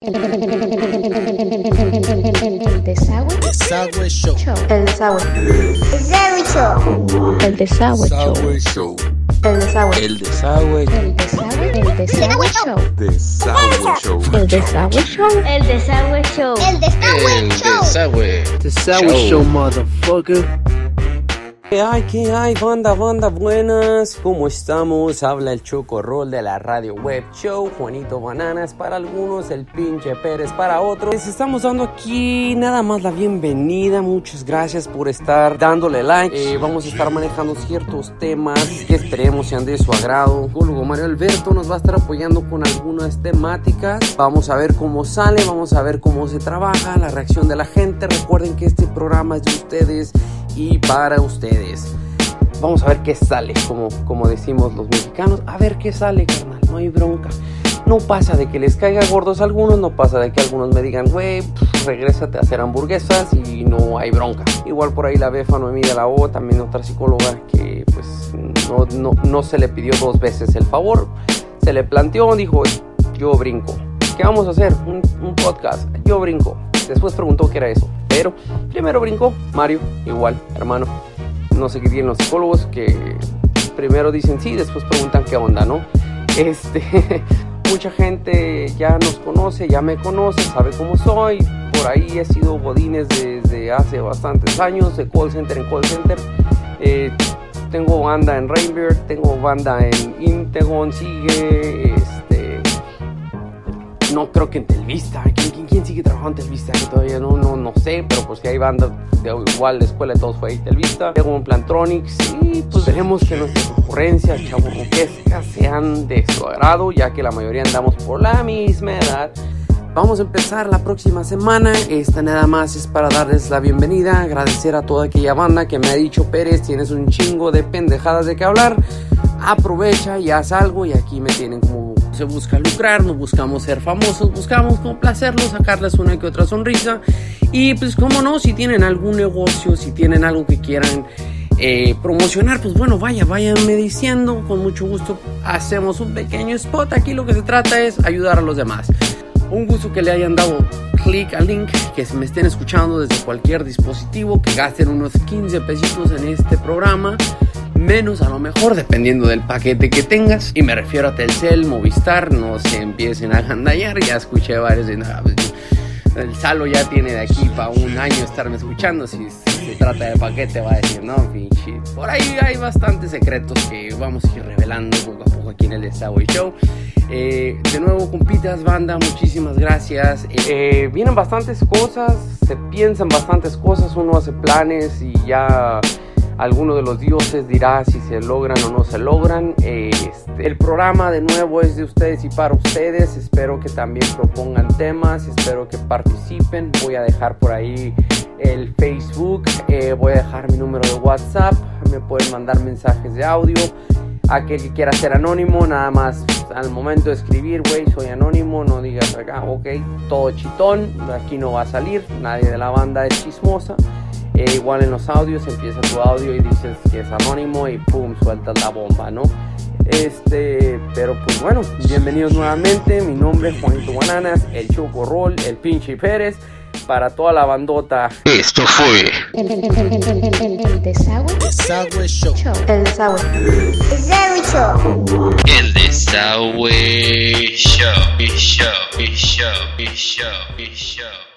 El desagüe. Desagüe Show. El desagüe. Desagüe Show. El desagüe Show. El desagüe. El desagüe. El desagüe. El desagüe show. Desagüe show. El desagüe show. El Desagüe Show. El Desagüe El Show. Desagüe. Desagüe Show, motherfucker. ¿Qué hay? ¿Qué hay? Banda, banda, buenas. ¿Cómo estamos? Habla el Choco Roll de la Radio Web Show. Juanito Bananas para algunos, el pinche Pérez para otros. Les estamos dando aquí nada más la bienvenida. Muchas gracias por estar dándole like. Eh, vamos a estar manejando ciertos temas que esperemos sean de su agrado. Psicólogo Mario Alberto nos va a estar apoyando con algunas temáticas. Vamos a ver cómo sale, vamos a ver cómo se trabaja, la reacción de la gente. Recuerden que este programa es de ustedes y para ustedes. Vamos a ver qué sale, como, como decimos los mexicanos. A ver qué sale, carnal. No hay bronca. No pasa de que les caiga gordos a algunos, no pasa de que algunos me digan, güey, regrésate a hacer hamburguesas y no hay bronca. Igual por ahí la befa Noemí de la O, también otra psicóloga que pues no, no, no se le pidió dos veces el favor. Se le planteó, dijo, yo brinco. ¿Qué vamos a hacer? Un, un podcast. Yo brinco. Después preguntó qué era eso. Pero primero brincó Mario, igual, hermano no sé qué tienen los psicólogos que primero dicen sí, después preguntan qué onda, ¿no? Este, mucha gente ya nos conoce, ya me conoce, sabe cómo soy. Por ahí he sido godines desde hace bastantes años, de call center en call center. Eh, tengo banda en Rainbeard, tengo banda en Integon, sigue, no creo que en Telvista. ¿Quién, quién, sigue trabajando en Telvista? Que todavía no, no, no sé, pero pues que hay bandas de igual la escuela todos fue ahí Telvista. Tengo un Plantronics y pues veremos que nuestras ocurrencias chaburruquescas sean de su agrado, ya que la mayoría andamos por la misma edad. Vamos a empezar la próxima semana. Esta nada más es para darles la bienvenida, agradecer a toda aquella banda que me ha dicho Pérez, tienes un chingo de pendejadas de que hablar. Aprovecha y haz algo y aquí me tienen como se busca lucrar, no buscamos ser famosos, buscamos complacerlos, sacarles una que otra sonrisa. Y pues como no, si tienen algún negocio, si tienen algo que quieran eh, promocionar, pues bueno, vaya, váyanme diciendo, con mucho gusto hacemos un pequeño spot. Aquí lo que se trata es ayudar a los demás. Un gusto que le hayan dado clic al link, que me estén escuchando desde cualquier dispositivo, que gasten unos 15 pesitos en este programa menos a lo mejor dependiendo del paquete que tengas y me refiero a Telcel, Movistar, no se empiecen a gandallar, ya escuché varios de "Ah, pues, el Salo ya tiene de aquí para un año estarme escuchando, si, se trata de paquete va a decir, no, pinche, por ahí hay bastantes secretos que vamos a ir revelando poco a poco aquí en el Desagüe Show. Eh, de nuevo, compitas, banda, muchísimas gracias. Eh, vienen bastantes cosas, se piensan bastantes cosas, uno hace planes y ya alguno de los dioses dirá si se logran o no se logran. Este, el programa de nuevo es de ustedes y para ustedes. Espero que también propongan temas, espero que participen. Voy a dejar por ahí el Facebook, eh, voy a dejar mi número de WhatsApp, me pueden mandar mensajes de audio. Aquel que quiera ser anónimo, nada más al momento de escribir, güey, soy anónimo, no digas acá, ok, todo chitón, aquí no va a salir, nadie de la banda es chismosa. Eh, igual en los audios empieza tu audio y dices que es anónimo y pum, sueltas la bomba, ¿no? Este, pero pues bueno, bienvenidos nuevamente. Mi nombre es Juanito Bananas, el Choco Roll, el Pinche Pérez. Para toda la bandota, Esto fue El desagüe Desagüe Show. show. El desagüe. Desagüe Show. El Desagüe Show. Show. Show. Show. Show. Show.